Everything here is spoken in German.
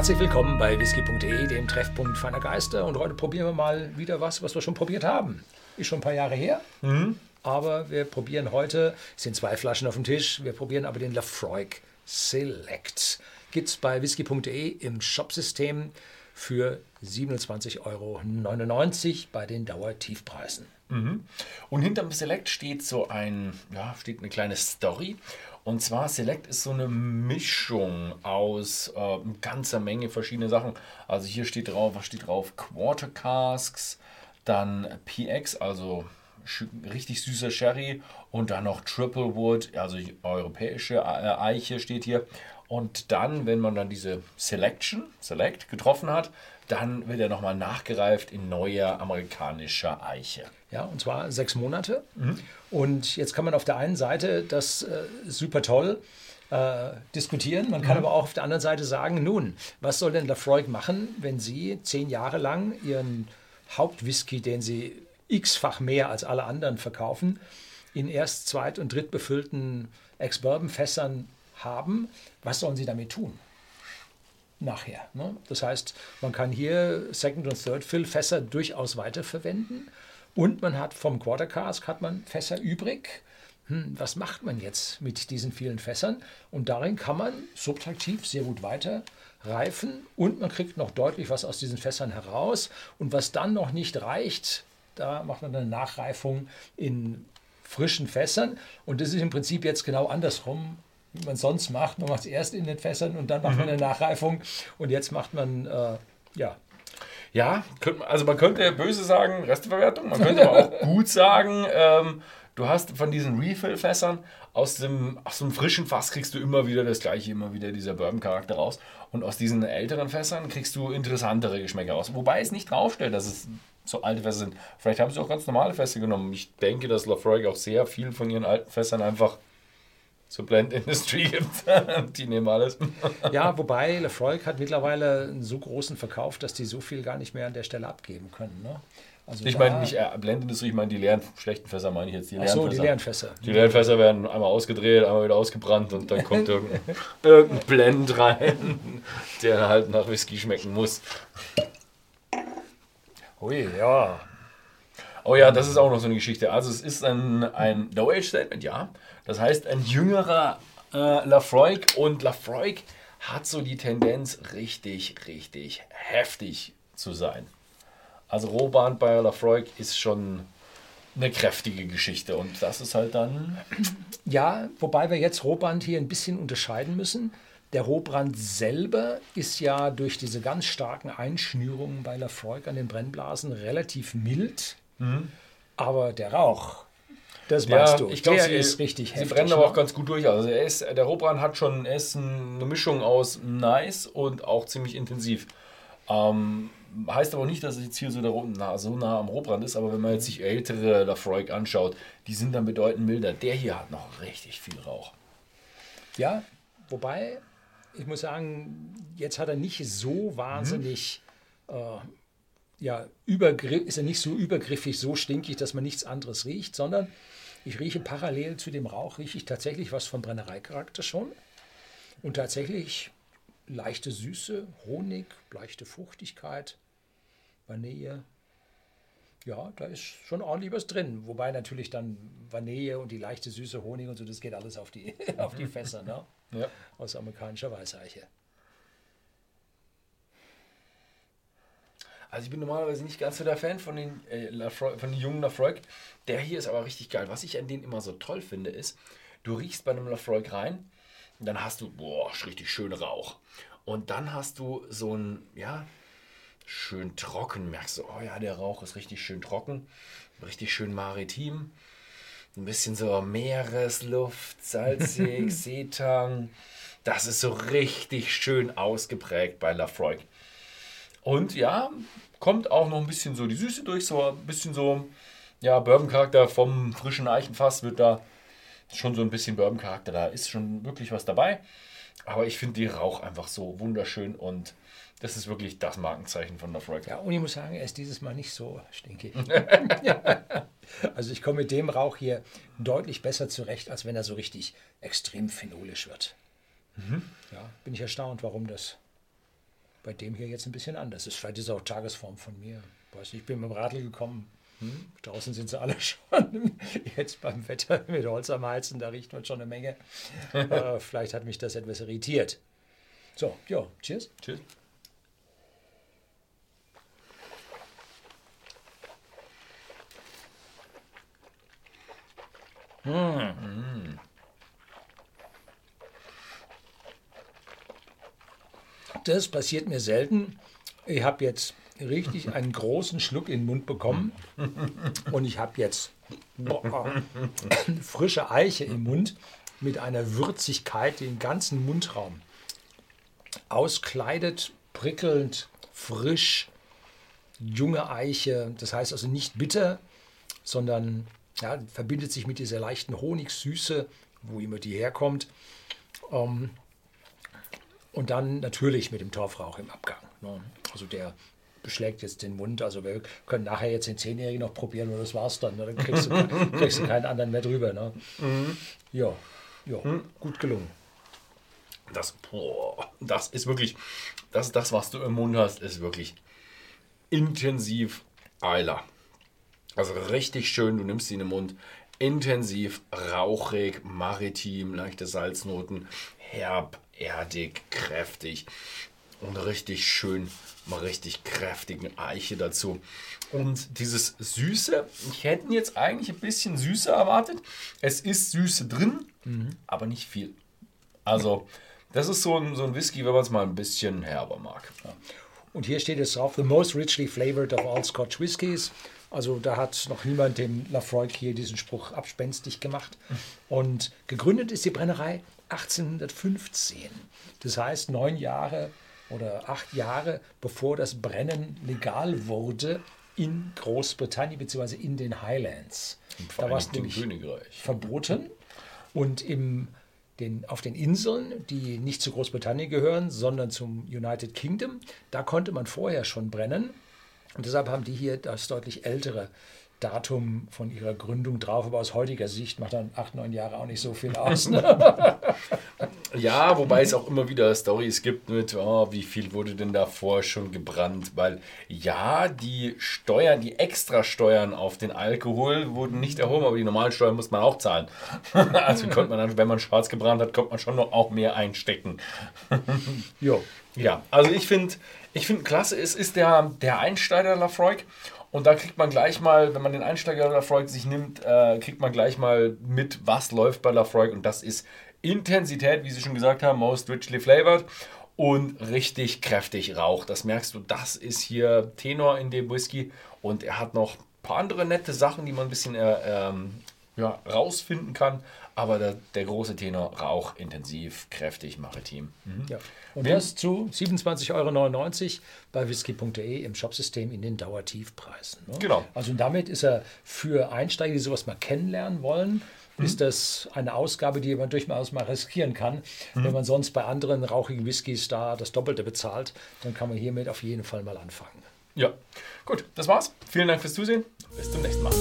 Herzlich willkommen bei whisky.de, dem Treffpunkt feiner Geister. Und heute probieren wir mal wieder was, was wir schon probiert haben. Ist schon ein paar Jahre her. Aber wir probieren heute, es sind zwei Flaschen auf dem Tisch, wir probieren aber den Lafroig Select. Gibt es bei whisky.de im Shopsystem für 27,99 Euro bei den Dauertiefpreisen. Und hinterm Select steht so ein, ja, steht eine kleine Story. Und zwar Select ist so eine Mischung aus äh, ganzer Menge verschiedene Sachen. Also hier steht drauf, was steht drauf? Quarter Casks, dann PX, also richtig süßer Sherry und dann noch Triple Wood, also europäische äh, Eiche steht hier. Und dann, wenn man dann diese Selection, Select getroffen hat, dann wird er nochmal nachgereift in neuer amerikanischer Eiche. Ja, und zwar sechs Monate. Und jetzt kann man auf der einen Seite das äh, super toll äh, diskutieren. Man kann aber auch auf der anderen Seite sagen, nun, was soll denn Lafroig machen, wenn Sie zehn Jahre lang Ihren Hauptwhisky, den Sie x-fach mehr als alle anderen verkaufen, in erst zweit- und drittbefüllten Ex-Bourbon-Fässern haben? Was sollen Sie damit tun? nachher. Ne? Das heißt, man kann hier Second- und Third-Fill-Fässer durchaus weiterverwenden und man hat vom Quarter Cask hat man Fässer übrig. Hm, was macht man jetzt mit diesen vielen Fässern? Und darin kann man subtraktiv sehr gut weiter reifen und man kriegt noch deutlich was aus diesen Fässern heraus. Und was dann noch nicht reicht, da macht man eine Nachreifung in frischen Fässern. Und das ist im Prinzip jetzt genau andersrum, wie man sonst macht. Man macht es erst in den Fässern und dann macht man eine Nachreifung. Und jetzt macht man, äh, ja, Ja, also man könnte böse sagen, Resteverwertung, man könnte aber auch gut sagen, ähm, du hast von diesen Refill-Fässern aus dem, aus dem frischen Fass kriegst du immer wieder das gleiche, immer wieder dieser Bourbon-Charakter raus. Und aus diesen älteren Fässern kriegst du interessantere Geschmäcker raus. Wobei es nicht draufstellt, dass es so alte Fässer sind. Vielleicht haben sie auch ganz normale Fässer genommen. Ich denke, dass Lafroig auch sehr viel von ihren alten Fässern einfach zur Blend Industry gibt. Die nehmen alles. ja, wobei Lefroy hat mittlerweile einen so großen Verkauf, dass die so viel gar nicht mehr an der Stelle abgeben können. Ne? Also Ich meine nicht äh, Blendindustrie, ich meine die leeren, schlechten Fässer meine ich jetzt. Die Ach so, die Fässer. leeren Fässer. Die leeren Fässer werden einmal ausgedreht, einmal wieder ausgebrannt und dann kommt irgendein, irgendein Blend rein, der halt nach Whisky schmecken muss. Ui, ja. Oh ja, das ist auch noch so eine Geschichte. Also es ist ein, ein No-Age-Statement, ja. Das heißt, ein jüngerer äh, Lafroig und Lafroig hat so die Tendenz, richtig, richtig heftig zu sein. Also Rohbahn bei Lafroig ist schon eine kräftige Geschichte und das ist halt dann Ja, wobei wir jetzt Rohbrand hier ein bisschen unterscheiden müssen. Der Rohbrand selber ist ja durch diese ganz starken Einschnürungen bei Lafroig an den Brennblasen relativ mild. Aber der Rauch, das meinst du, ich glaube, sie, ist richtig sie heftig. brennen aber auch ne? ganz gut durch. Also er ist, der Rohbrand hat schon, er ist eine Mischung aus nice und auch ziemlich intensiv. Ähm, heißt aber nicht, dass es jetzt hier so, nah, so nah am Rohbrand ist, aber wenn man jetzt sich ältere Lafroig anschaut, die sind dann bedeutend milder. Der hier hat noch richtig viel Rauch. Ja, wobei, ich muss sagen, jetzt hat er nicht so wahnsinnig, äh, ja, übergriff, ist er nicht so übergriffig, so stinkig, dass man nichts anderes riecht, sondern ich rieche parallel zu dem Rauch, rieche ich tatsächlich was vom Brennereicharakter schon. Und tatsächlich leichte Süße, Honig, leichte Fruchtigkeit, Vanille. Ja, da ist schon ordentlich was drin. Wobei natürlich dann Vanille und die leichte Süße, Honig und so, das geht alles auf die, auf die Fässer, ne? Ja. Aus amerikanischer Weißeiche. Also ich bin normalerweise nicht ganz so der Fan von den, äh, Lafroig, von den jungen Lafroig. Der hier ist aber richtig geil. Was ich an denen immer so toll finde, ist, du riechst bei einem Lafroig rein und dann hast du, boah, richtig schön Rauch. Und dann hast du so ein, ja, schön trocken. Merkst du, oh ja, der Rauch ist richtig schön trocken, richtig schön maritim. Ein bisschen so Meeresluft, salzig, Seetang. Das ist so richtig schön ausgeprägt bei Lafroig. Und ja, kommt auch noch ein bisschen so die Süße durch, so ein bisschen so, ja, Bourbon-Charakter vom frischen Eichenfass wird da schon so ein bisschen Bourbon-Charakter. Da ist schon wirklich was dabei. Aber ich finde die Rauch einfach so wunderschön und das ist wirklich das Markenzeichen von Lafroig. Ja, und ich muss sagen, er ist dieses Mal nicht so stinkig. also ich komme mit dem Rauch hier deutlich besser zurecht, als wenn er so richtig extrem phenolisch wird. Ja, bin ich erstaunt, warum das bei dem hier jetzt ein bisschen anders ist. Vielleicht ist es auch Tagesform von mir. Weiß nicht, ich bin mit dem Radl gekommen. Hm? Draußen sind sie alle schon. Jetzt beim Wetter mit Holz am Heizen, da riecht man schon eine Menge. äh, vielleicht hat mich das etwas irritiert. So, ja, cheers. Tschüss. Das passiert mir selten. Ich habe jetzt richtig einen großen Schluck in den Mund bekommen und ich habe jetzt boah, frische Eiche im Mund mit einer Würzigkeit, die den ganzen Mundraum auskleidet, prickelnd, frisch, junge Eiche. Das heißt also nicht bitter, sondern ja, verbindet sich mit dieser leichten Honigsüße, wo immer die herkommt. Ähm, und dann natürlich mit dem Torfrauch im Abgang. Ne? Also der beschlägt jetzt den Mund. Also wir können nachher jetzt den Zehnjährigen noch probieren und das war's dann. Ne? Dann kriegst du, kriegst du keinen anderen mehr drüber. Ne? Ja, ja, gut gelungen. Das, boah, das ist wirklich, das, das, was du im Mund hast, ist wirklich intensiv Eiler. Also richtig schön, du nimmst sie in den Mund, intensiv, rauchig, maritim, leichte Salznoten, herb, erdig, kräftig und richtig schön, mal richtig kräftigen Eiche dazu. Und dieses Süße, ich hätte jetzt eigentlich ein bisschen Süße erwartet. Es ist Süße drin, aber nicht viel. Also, das ist so ein, so ein Whisky, wenn man es mal ein bisschen herber mag. Und hier steht es drauf, the most richly flavored of all Scotch Whiskies. Also da hat noch niemand dem Lafroig hier diesen Spruch abspenstig gemacht. Und gegründet ist die Brennerei 1815. Das heißt neun Jahre oder acht Jahre bevor das Brennen legal wurde in Großbritannien bzw. in den Highlands. Da war es nämlich Königreich. verboten. Und im, den, auf den Inseln, die nicht zu Großbritannien gehören, sondern zum United Kingdom, da konnte man vorher schon brennen. Und deshalb haben die hier das deutlich ältere Datum von ihrer Gründung drauf. Aber aus heutiger Sicht macht dann acht, neun Jahre auch nicht so viel aus. Ne? Ja, wobei es auch immer wieder Stories gibt mit, oh, wie viel wurde denn davor schon gebrannt? Weil ja, die Steuern, die Extrasteuern auf den Alkohol wurden nicht erhoben, aber die normalen Steuern muss man auch zahlen. also konnte man dann, wenn man schwarz gebrannt hat, konnte man schon noch auch mehr einstecken. jo. Ja, also ich finde, ich finde klasse, es ist der, der Einsteiger Lafroig. Und da kriegt man gleich mal, wenn man den Einsteiger Lafroig sich nimmt, äh, kriegt man gleich mal mit, was läuft bei Lafroig. Und das ist Intensität, wie Sie schon gesagt haben, most richly flavored und richtig kräftig Rauch. Das merkst du, das ist hier Tenor in dem Whisky. Und er hat noch ein paar andere nette Sachen, die man ein bisschen äh, ähm, ja, rausfinden kann. Aber der, der große Tenor, Rauch, intensiv, kräftig, maritim. Ja. Und das zu 27,99 Euro bei whisky.de im Shopsystem in den Dauertiefpreisen. Ne? Genau. Also damit ist er für Einsteiger, die sowas mal kennenlernen wollen, Mhm. ist das eine Ausgabe, die man durchaus mal riskieren kann. Mhm. Wenn man sonst bei anderen rauchigen Whiskys da das Doppelte bezahlt, dann kann man hiermit auf jeden Fall mal anfangen. Ja, gut, das war's. Vielen Dank fürs Zusehen. Bis zum nächsten Mal.